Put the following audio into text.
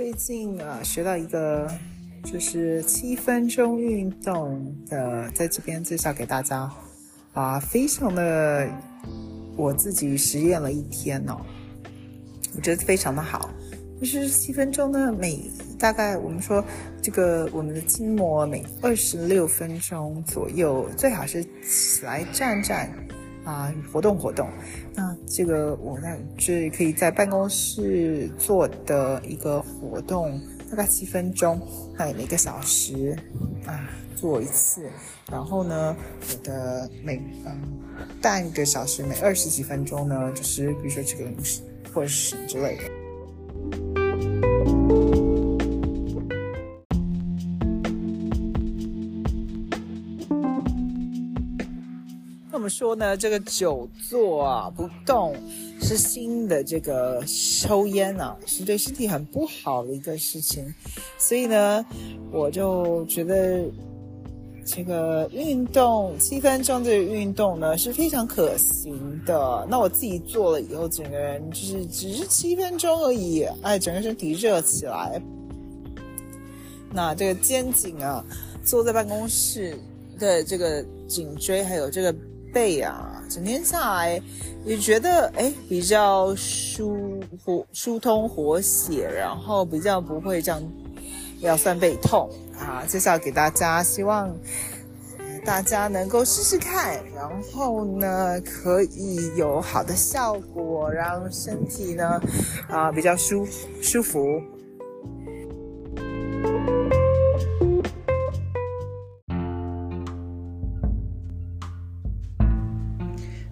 最近啊，学到一个就是七分钟运动的，在这边介绍给大家啊，非常的我自己实验了一天哦，我觉得非常的好。就是七分钟呢，每大概我们说这个我们的筋膜每二十六分钟左右，最好是起来站站。啊，活动活动，那这个我呢，是可以在办公室做的一个活动，大概七分钟，那每个小时啊做一次，然后呢，我的每嗯半个小时每二十几分钟呢，就是比如说这个零食或者是之类的。怎么说呢，这个久坐啊不动是新的这个抽烟啊，是对身体很不好的一个事情。所以呢，我就觉得这个运动七分钟的运动呢是非常可行的。那我自己做了以后，整个人就是只是七分钟而已，哎，整个身体热起来。那这个肩颈啊，坐在办公室的这个颈椎还有这个。背啊，整天下来也觉得哎比较舒活疏通活血，然后比较不会这样腰酸背痛啊。介绍给大家，希望大家能够试试看，然后呢可以有好的效果，让身体呢啊比较舒舒服。